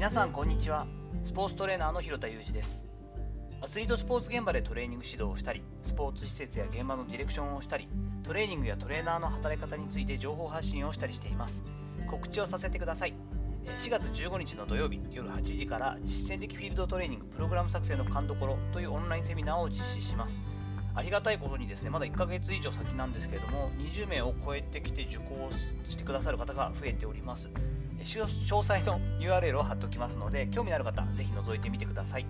皆さんこんにちは。スポーツトレーナーの広田裕二です。アスリートスポーツ現場でトレーニング指導をしたりスポーツ施設や現場のディレクションをしたりトレーニングやトレーナーの働き方について情報発信をしたりしています。告知をさせてください。4月15日の土曜日夜8時から実践的フィールドトレーニングプログラム作成の勘どころというオンラインセミナーを実施しますありがたいことにですねまだ1ヶ月以上先なんですけれども20名を超えてきて受講してくださる方が増えております。詳細の URL を貼っておきますので興味のある方ぜひ覗いてみてください。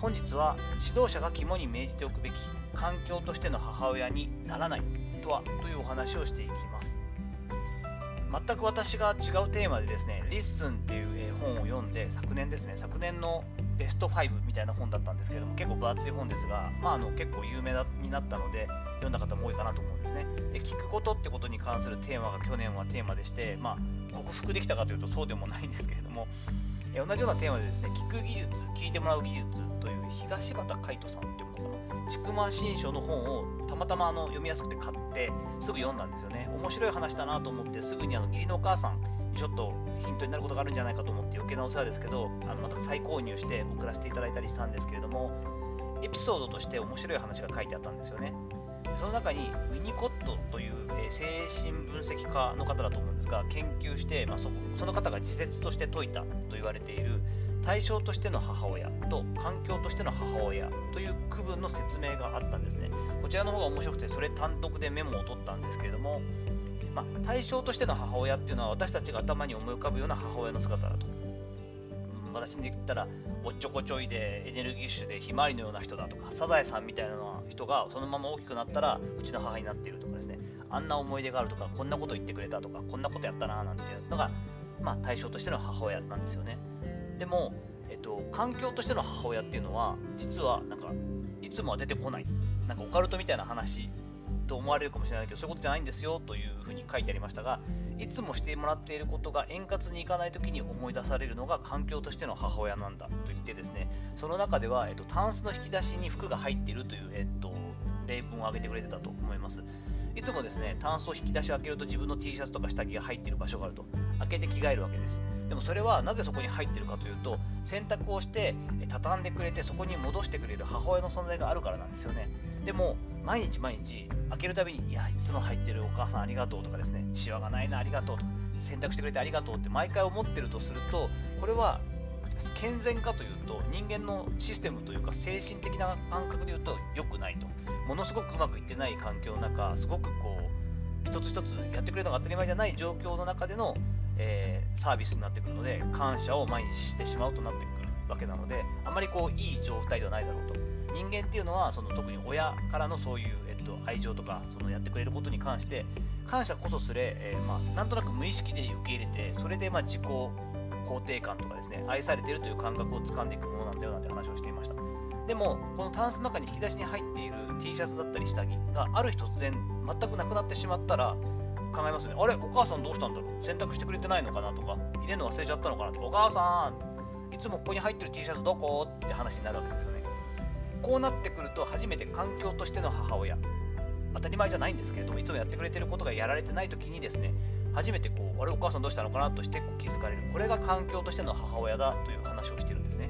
本日は指導者が肝に銘じておくべき環境としての母親にならないとはというお話をしていきます。全く私が違うテーマでですね「リッスン」っていう本を読んで昨年ですね昨年のベスト5みたいな本だったんですけども結構分厚い本ですが、まあ、あの結構有名になったので読んだ方も多いかなと思うんですねで聞くことってことに関するテーマが去年はテーマでして、まあ、克服できたかというとそうでもないんですけれども、え同じようなテーマでですね、聞く技術、聞いてもらう技術という東畑海人さんっていうものかな、筑馬新書の本をたまたまあの読みやすくて買ってすぐ読んだんですよね。面白い話だなと思ってすぐにあの義理のお母さんにちょっとヒントになることがあるんじゃないかと思って余計なお世話ですけど、あのまた再購入して送らせていただいたりしたんですけれども、エピソードとして面白い話が書いてあったんですよね。その中にウィニコットという、え精神分析家の方だと思うんですが研究して、まあ、そその方が自説として説いたと言われている対象としての母親と環境としての母親という区分の説明があったんですねこちらの方が面白くてそれ単独でメモを取ったんですけれども、まあ、対象としての母親っていうのは私たちが頭に思い浮かぶような母親の姿だと私で言ったらおっちょこちょいでエネルギッシュでひまわりのような人だとかサザエさんみたいな人がそのまま大きくなったらうちの母になっているとかですね。あんな思い出があるとかこんなこと言ってくれたとかこんなことやったななんていうのが、まあ、対象としての母親なんですよね。でも、えっと、環境としての母親っていうのは実はなんかいつもは出てこない。なんかオカルトみたいな話と思われるかもしれないけどそういうことじゃないんですよというふうに書いてありましたがいつもしてもらっていることが円滑にいかない時に思い出されるのが環境としての母親なんだと言ってですねその中では、えっと、タンスの引き出しに服が入っているという、えっと、例文を挙げてくれてたと思います。いつもですねタンスを引き出しを開けると自分の T シャツとか下着が入っている場所があると開けて着替えるわけです。でもそれはなぜそこに入ってるかというと洗濯をして畳んでくれてそこに戻してくれる母親の存在があるからなんですよね。でも毎日毎日開けるたびにいやいつも入ってるお母さんありがとうとかですね。シワがないなありがとうとか洗濯してくれてありがとうって毎回思ってるとするとこれは健全かというと人間のシステムというか精神的な感覚で言うと良くないと。ものすごくうまくいってない環境の中すごくこう一つ一つやってくれるのが当たり前じゃない状況の中での、えー、サービスになってくるので感謝を毎日してしまうとなってくるわけなのであまりこういい状態ではないだろうと。人間っていうのはその特に親からのそういう、えっと、愛情とかそのやってくれることに関して感謝こそすれ、えー、まあ、なんとなく無意識で受け入れてそれでま自己肯定感とかですね愛されているという感覚をつかんでいくものなんだよなんて話をしていました。でもこのタンスの中に引き出しに入っている T シャツだったり下着がある日突然全くなくなってしまったら考えますよね。あれお母さんどうしたんだろう？洗濯してくれてないのかなとか？入れるの忘れちゃったのかなとか？お母さんいつもここに入ってる T シャツどこ？って話になるわけですよね。こうなってくると初めて環境としての母親当たり前じゃないんですけれどもいつもやってくれてることがやられてない時にですね初めてこうあれお母さんどうしたのかなとしてこう気づかれる。これが環境としての母親だという話をしてるんですね。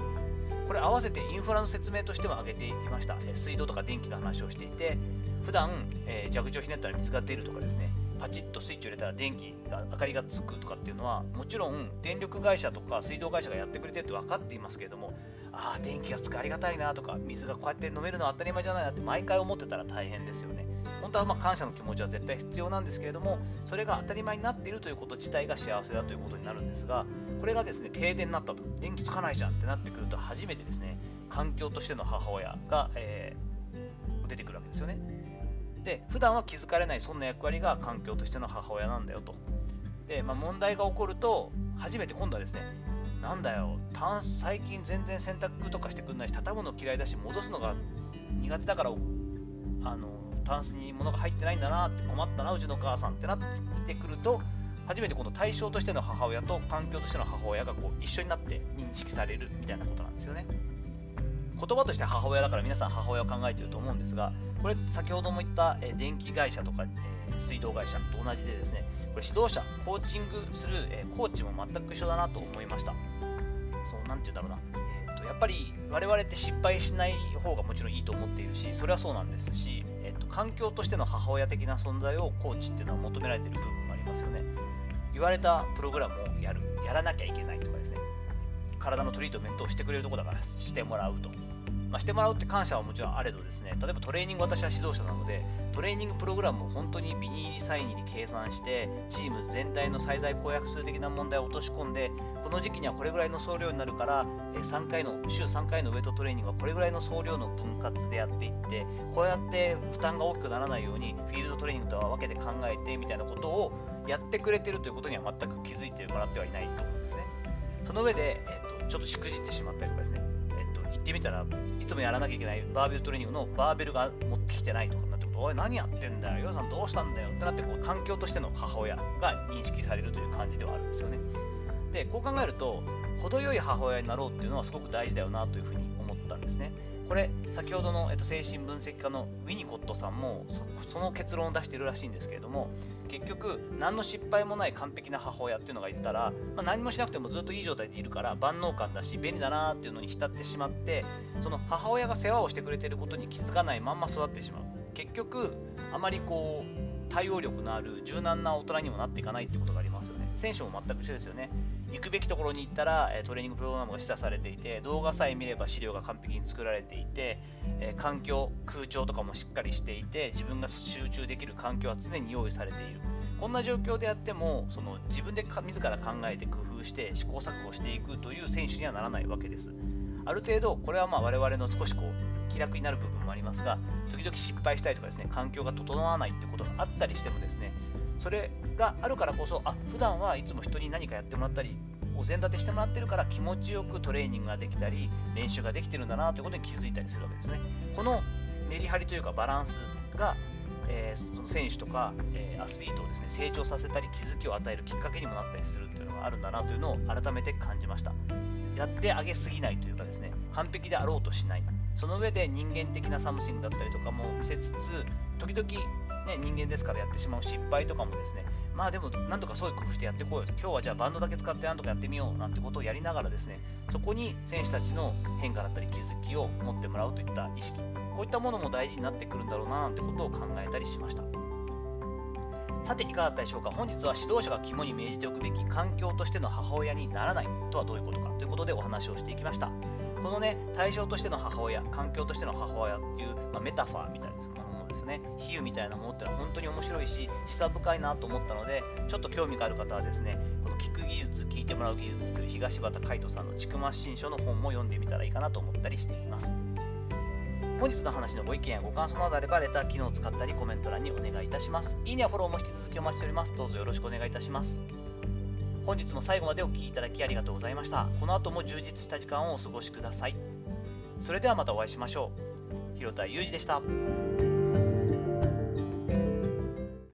これ合わせてインフラの説明としても挙げていました、水道とか電気の話をしていて普段、えー、蛇口をひねったら水が出るとかですね。パチッとスイッチを入れたら電気が明かりがつくとかっていうのはもちろん電力会社とか水道会社がやってくれてるって分かっていますけれどもああ電気がつくありがたいなとか水がこうやって飲めるのは当たり前じゃないなって毎回思ってたら大変ですよね。本当はま感謝の気持ちは絶対必要なんですけれどもそれが当たり前になっているということ自体が幸せだということになるんですがこれがですね停電になったと電気つかないじゃんってなってくると初めてですね環境としての母親が、えー、出てくるわけですよね。で普段は気づかれないそんな役割が環境としての母親なんだよと。で、まあ、問題が起こると初めて今度はですねなんだよ最近全然洗濯とかしてくんないし畳むの嫌いだし戻すのが苦手だからあのタンスに物が入ってないんだなって困ったなうちの母さんってなってきてくると初めてこの対象としての母親と環境としての母親がこう一緒になって認識されるみたいなことなんですよね。言葉として母親だから皆さん母親を考えていると思うんですがこれ先ほども言った、え電気会社とか、え水道会社と同じでですねこれ指導者コーチングする、えコーチも全く一緒だなと思いました。そうなんて言うんだろうな、えーと、やっぱり我々って失敗しない方がもちろんいいと思っているしそれはそうなんですし、えーと、環境としての母親的な存在をコーチっていうのは求められている部分もありますよね。言われたプログラムをやる。やらなきゃいけないとかですね。体のトリートメントをしてくれるとこだからしてもらうと。まあ、してもらうって感謝はもちろんあれどですね、例えばトレーニング、私は指導者なので、トレーニングプログラムを本当にビニールサインに計算して、チーム全体の最大公約数的な問題を落とし込んで、この時期にはこれぐらいの総量になるから、3回の週3回のウェイトトレーニングはこれぐらいの総量の分割でやっていって、こうやって負担が大きくならないように、フィールドトレーニングとは分けて考えてみたいなことをやってくれてるということには全く気づいてもらってはいないと思うんですね。その上で、えっと、ちょっとしくじってしまったりとかですね、ってみたらいつもやらなきゃいけないバーベルトレーニングのバーベルが持ってきてないとかになってくるとおい何やってんだよヨウさんどうしたんだよってなってこう環境としての母親が認識されるという感じではあるんですよね。でこう考えると程よい母親になろうっていうのはすごく大事だよなというふうに思ったんですね。これ先ほどの、えっと、精神分析家のウィニコットさんもその結論を出しているらしいんですけれども結局何の失敗もない完璧な母親っていうのがいたら、まあ、何もしなくてもずっといい状態でいるから万能感だし便利だなっていうのに浸ってしまってその母親が世話をしてくれていることに気づかないまんま育ってしまう。結局あまりこう対応力のある柔軟な大人にもなっていかないってことがありますよね。選手も全く一緒ですよね。行くべきところに行ったら、トレーニングプログラムが示唆されていて動画さえ見れば資料が完璧に作られていて、環境空調とかもしっかりしていて自分が集中できる環境は常に用意されている。こんな状況であってもその自分で自ら考えて工夫して試行錯誤していくという選手にはならないわけです。ある程度これはまあ我々の少しこう気楽になる部分もありますが時々失敗したりとかですね環境が整わないってことがあったりしてもですねそれがあるからこそあ普段はいつも人に何かやってもらったりお膳立てしてもらってるから気持ちよくトレーニングができたり練習ができてるんだなということに気づいたりするわけですね。このメリハリというかバランスが、えー、その選手とか、えー、アスリートをですね成長させたり気づきを与えるきっかけにもなったりするというのがあるんだなというのを改めて感じました。やってあげすぎないというかですね完璧であろうとしない。その上で人間的なサムシングだったりとかも見せつつ時々、ね、人間ですからやってしまう失敗とかもですね。まあでもなんとかそういう工夫してやってこうよと今日はじゃあバンドだけ使ってなんとかやってみようなんてことをやりながらですね。そこに選手たちの変化だったり気づきを持ってもらうといった意識。こういったものも大事になってくるんだろうななんてことを考えたりしました。さていかがだったでしょうか。本日は指導者が肝に銘じておくべき環境としての母親にならないとはどういうことかということでお話をしていきました。このね対象としての母親環境としての母親っていう、まあ、メタファーみたいなものですね。比喩みたいなものってのは本当に面白いし示唆深いなと思ったのでちょっと興味がある方はですねこの聞く技術聞いてもらう技術という東畑海人さんの「ちくま新書」の本も読んでみたらいいかなと思ったりしています。本日の話のご意見やご感想などあればレター機能を使ったりコメント欄にお願いいたします。いいねやフォローも引き続きお待ちしております。どうぞよろしくお願いいたします。本日も最後までお聴きいただきありがとうございました。この後も充実した時間をお過ごしください。それではまたお会いしましょう。広田裕二でした。